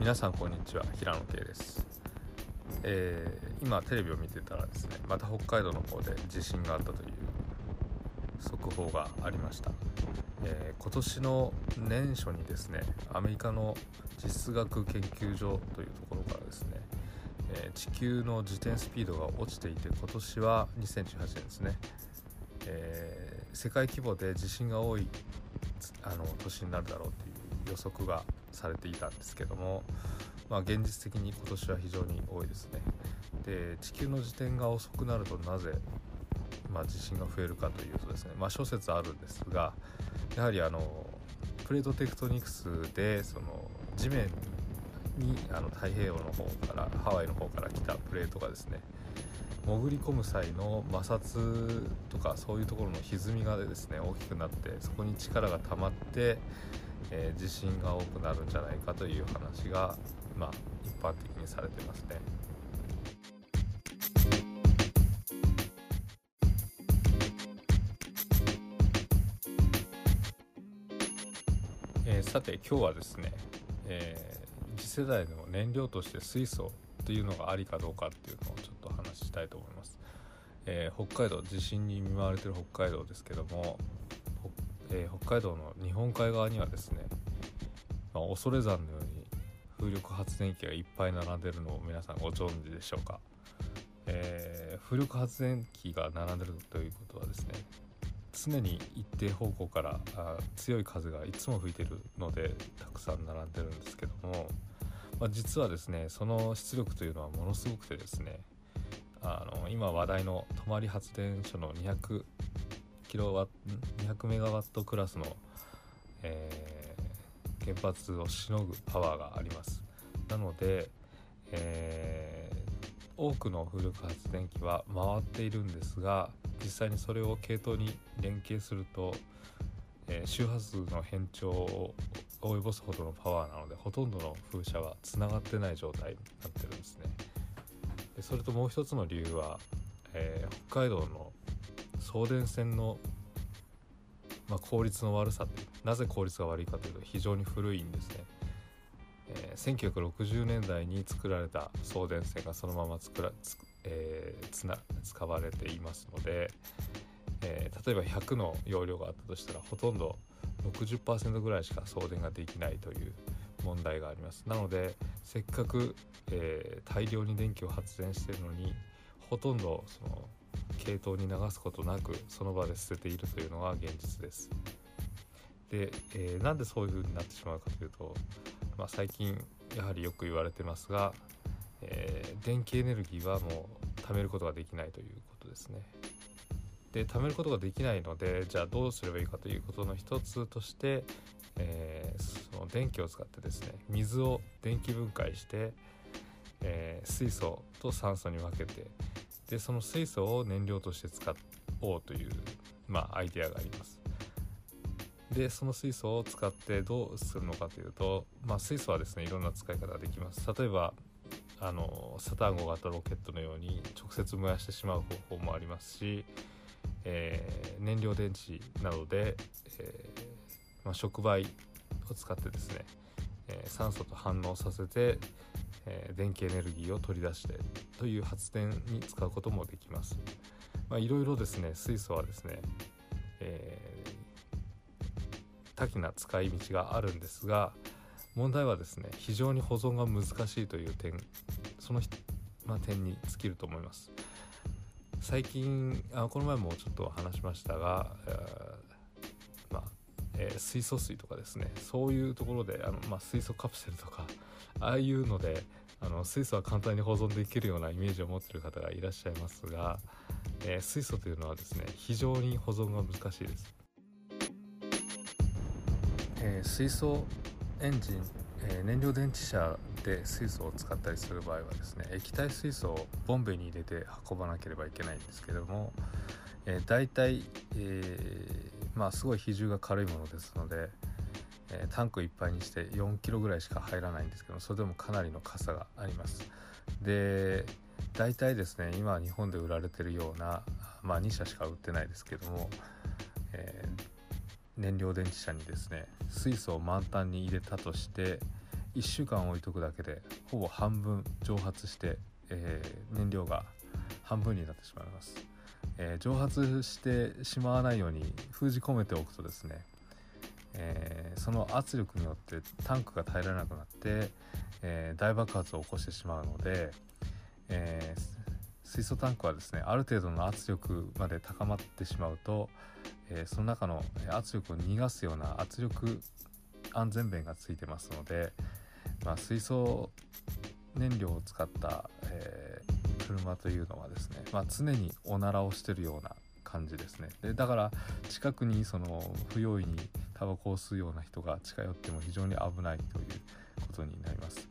皆さんこんにちは。平野圭です、えー、今テレビを見てたらですねまた北海道の方で地震があったという速報がありました、えー、今年の年初にですねアメリカの地質学研究所というところからですね、えー、地球の自転スピードが落ちていて今年は2018年ですね、え世界規模で地震が多いあの年になるだろうという予測がされていたんですけども、まあ、現実的に今年は非常に多いですね。で地球の自転が遅くなるとなぜ、まあ、地震が増えるかというとですね、まあ、諸説あるんですがやはりあのプレートテクトニクスでその地面にあの太平洋の方からハワイの方から来たプレートがですね潜り込む際の摩擦とかそういうところの歪みがですね大きくなってそこに力が溜まって、えー、地震が多くなるんじゃないかという話が、まあ、一般的にされてますね。えー、さて今日はですね、えー、次世代の燃料として水素というのがありかどうかっていうのをちょっと話したいと思います。えー、北海道地震に見舞われてる北海道ですけども、えー、北海道の日本海側にはですね、まあ、恐山のように風力発電機がいっぱい並んでるのを皆さんご存知でしょうか、えー、風力発電機が並んでるということはですね常に一定方向からあ強い風がいつも吹いてるのでたくさん並んでるんですけどもまあ、実はですねその出力というのはものすごくてですねあの今話題の泊まり発電所の200キロワ200メガワットクラスの、えー、原発をしのぐパワーがあります。なので、えー、多くの風力発電機は回っているんですが実際にそれを系統に連携すると、えー、周波数の変調を及ぼすほどのパワーなのでほとんどの風車はつながってない状態になってるんですね。でそれともう一つの理由は、えー、北海道の送電線の、まあ、効率の悪さってなぜ効率が悪いかというと非常に古いんですね、えー、1960年代に作られた送電線がそのまま作らつ、えー、つな使われていますので、えー、例えば100の容量があったとしたらほとんど60%ぐらいしか送電ができないという問題があります。なのでせっかく、えー、大量に電気を発電してるのにほとんどその系統に流すことなくその場で捨てているというのが現実です。で、えー、なんでそういう風になってしまうかというと、まあ、最近やはりよく言われてますが、えー、電気エネルギーはもう貯めることができないということですね。で貯めることができないのでじゃあどうすればいいかということの一つとして、えー、電気を使ってですね水を電気分解して、えー、水素と酸素に分けてでその水素を燃料として使おうという、まあ、アイデアがあります。でその水素を使ってどうするのかというと、まあ、水素はですねいろんな使い方ができます例えばあのサタン号型ロケットのように直接燃やしてしまう方法もありますしえー、燃料電池などで、えー、まあ、触媒を使ってですね、え、酸素と反応させて、え電気エネルギーを取り出してという発電に使うこともできます。まあ、いろいろですね水素はですね、え多岐な使い道があるんですが問題はですね非常に保存が難しいという点その、まあ、点に尽きると思います。最近あこの前もちょっと話しましたが、えー、えー、水素水とかですねそういうところであの、まあ、水素カプセルとかああいうのであの水素は簡単に保存できるようなイメージを持ってる方がいらっしゃいますが、えー、水素というのはですね非常に保存が難しいです。えー、水素エンジン、え、燃料電池車で水素を使ったりする場合はですね液体水素をボンベに入れて運ばなければいけないんですけれども、えー、大体、えー、まあすごい比重が軽いものですので、えー、タンクいっぱいにして4キロぐらいしか入らないんですけどそれでもかなりの傘があります。で大体ですね今日本で売られてるようなまあ2社しか売ってないですけども、えー、燃料電池車にですね水素を満タンに入れたとして1週間置いとくだけでほぼ半分蒸発して、えー、燃料が半分になってしまいます、えー、蒸発してしまわないように封じ込めておくとですね、えー、その圧力によってタンクが耐えられなくなって、え大爆発を起こしてしまうので、え水素タンクはですねある程度の圧力まで高まってしまうと、えその中の圧力を逃がすような圧力安全弁がついてますので、まあ、水素燃料を使った、え、車というのはですね、まあ、常におならをしてるような感じですね。でだから近くにその不用意にタバコを吸うような人が近寄っても非常に危ないということになります。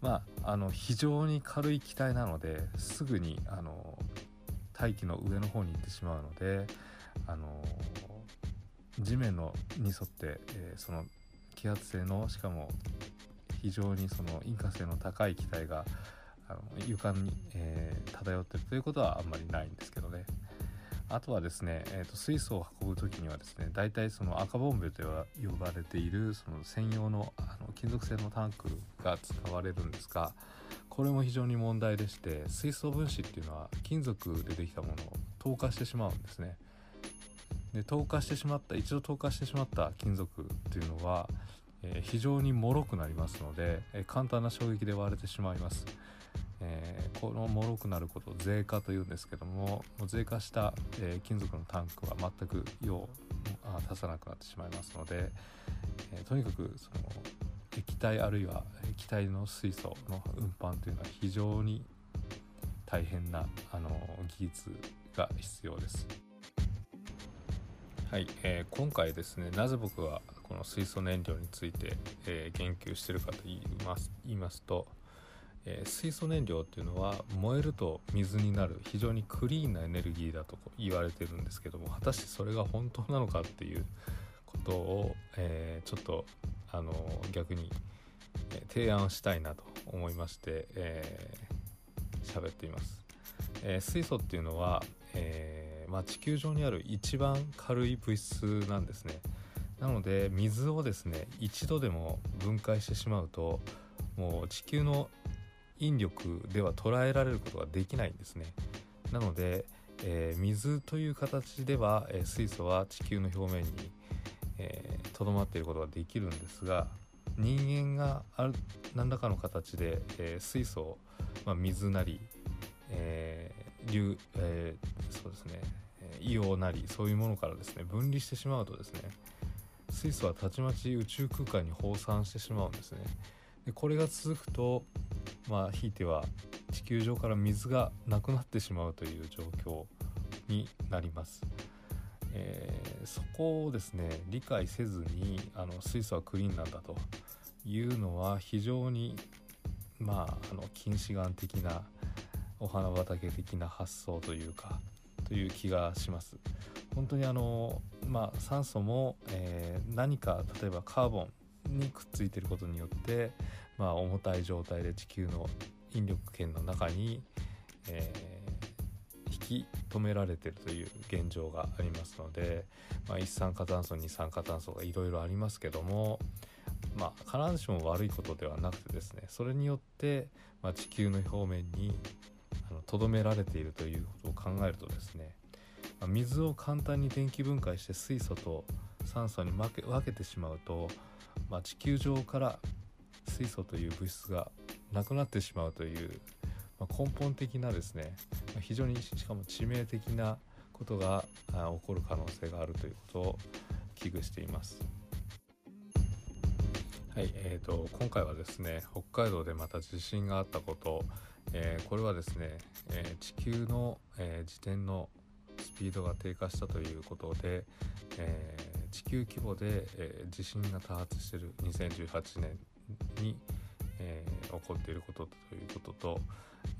まああの非常に軽い機体なのですぐにあの大気の上の方に行ってしまうのであの地面のに沿って、えー、その気圧性のしかも非常にその引火性の高い機体があの床に、えー、漂ってるということはあんまりないんですけどね。あとはですね、えーと、水素を運ぶ時にはですね大体その赤ボンベと呼ばれているその専用のあの金属製のタンクが使われるんですがこれも非常に問題でして水素分子っていうのは金属でできたものを透過してしまうんですね。で透過してしまった一度透過してしまった金属っていうのはえ非常に脆くなりますので、え簡単な衝撃で割れてしまいます、えー、この脆くなることを税化というんですけども税化した、え金属のタンクは全く用を足さなくなってしまいますので、えとにかくその液体あるいは液体の水素の運搬というのは非常に大変なあの技術が必要です。はい、えー、今回ですねなぜ僕はこの水素燃料について、えー、言及してるかと言います言いますと、えー、水素燃料っていうのは燃えると水になる非常にクリーンなエネルギーだと言われてるんですけども果たしてそれが本当なのかっていうことを、えー、ちょっとあの逆に、提案したいなと思いまして喋、えー、っています。え水素っていうのは、えまあ、地球上にある一番軽い物質なんですねなので水をですね一度でも分解してしまうともう地球の引力では捉えられることができないんですね。なので、えー、水という形では、えー、水素は地球の表面にとど、えー、まっていることができるんですが人間がある何らかの形で、え水素を、まあ、水なり、え流、えそうですね硫黄なりそういうものからですね分離してしまうとですね水素はたちまち宇宙空間に放散してしまうんですね。でこれが続くとまあひいては地球上から水がなくなってしまうという状況になります、えー、そこをですね理解せずにあの水素はクリーンなんだというのは非常にまああの近視眼的なお花畑的な発想というかという気がします。本当にあの、まあ、酸素も、えー、何か例えばカーボンにくっついてることによって、まあ、重たい状態で地球の引力圏の中に、えー、引き止められてるという現状がありますので、まあ、一酸化炭素二酸化炭素がいろいろありますけども、まあ、必ずしも悪いことではなくてですねそれによって、まあ、地球の表面にとどめられているということを考えるとですねま水を簡単に電気分解して水素と酸素に分け分けてしまうと、まあ、地球上から水素という物質がなくなってしまうという、まあ、根本的なですね非常にしかも致命的なことが起こる可能性があるということを危惧しています。はい、えーと、今回はですね北海道でまた地震があったことえー、これはですね、えー、地球の、えー、自転のスピードが低下したということで、え地球規模で、え地震が多発している2018年に、え起こっていることということと、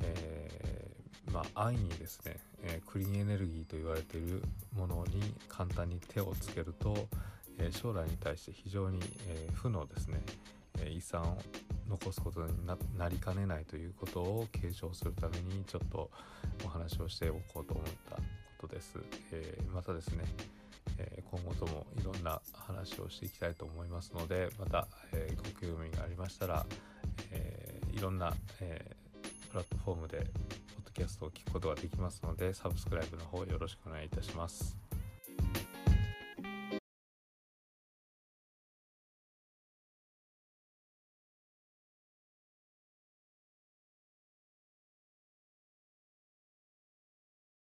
えまあ、安易にですね、えクリーンエネルギーと言われているものに簡単に手をつけると、え将来に対して非常に、え負のですね、え遺産を残すことになりかねないということを継承するためにちょっとお話をしておこうと思ったことです。え、またですね、え、今後ともいろんな話をしていきたいと思いますのでまた、え、ご興味がありましたら、え、いろんな、え、プラットフォームでポッドキャストを聞くことができますのでサブスクライブの方よろしくお願いいたします。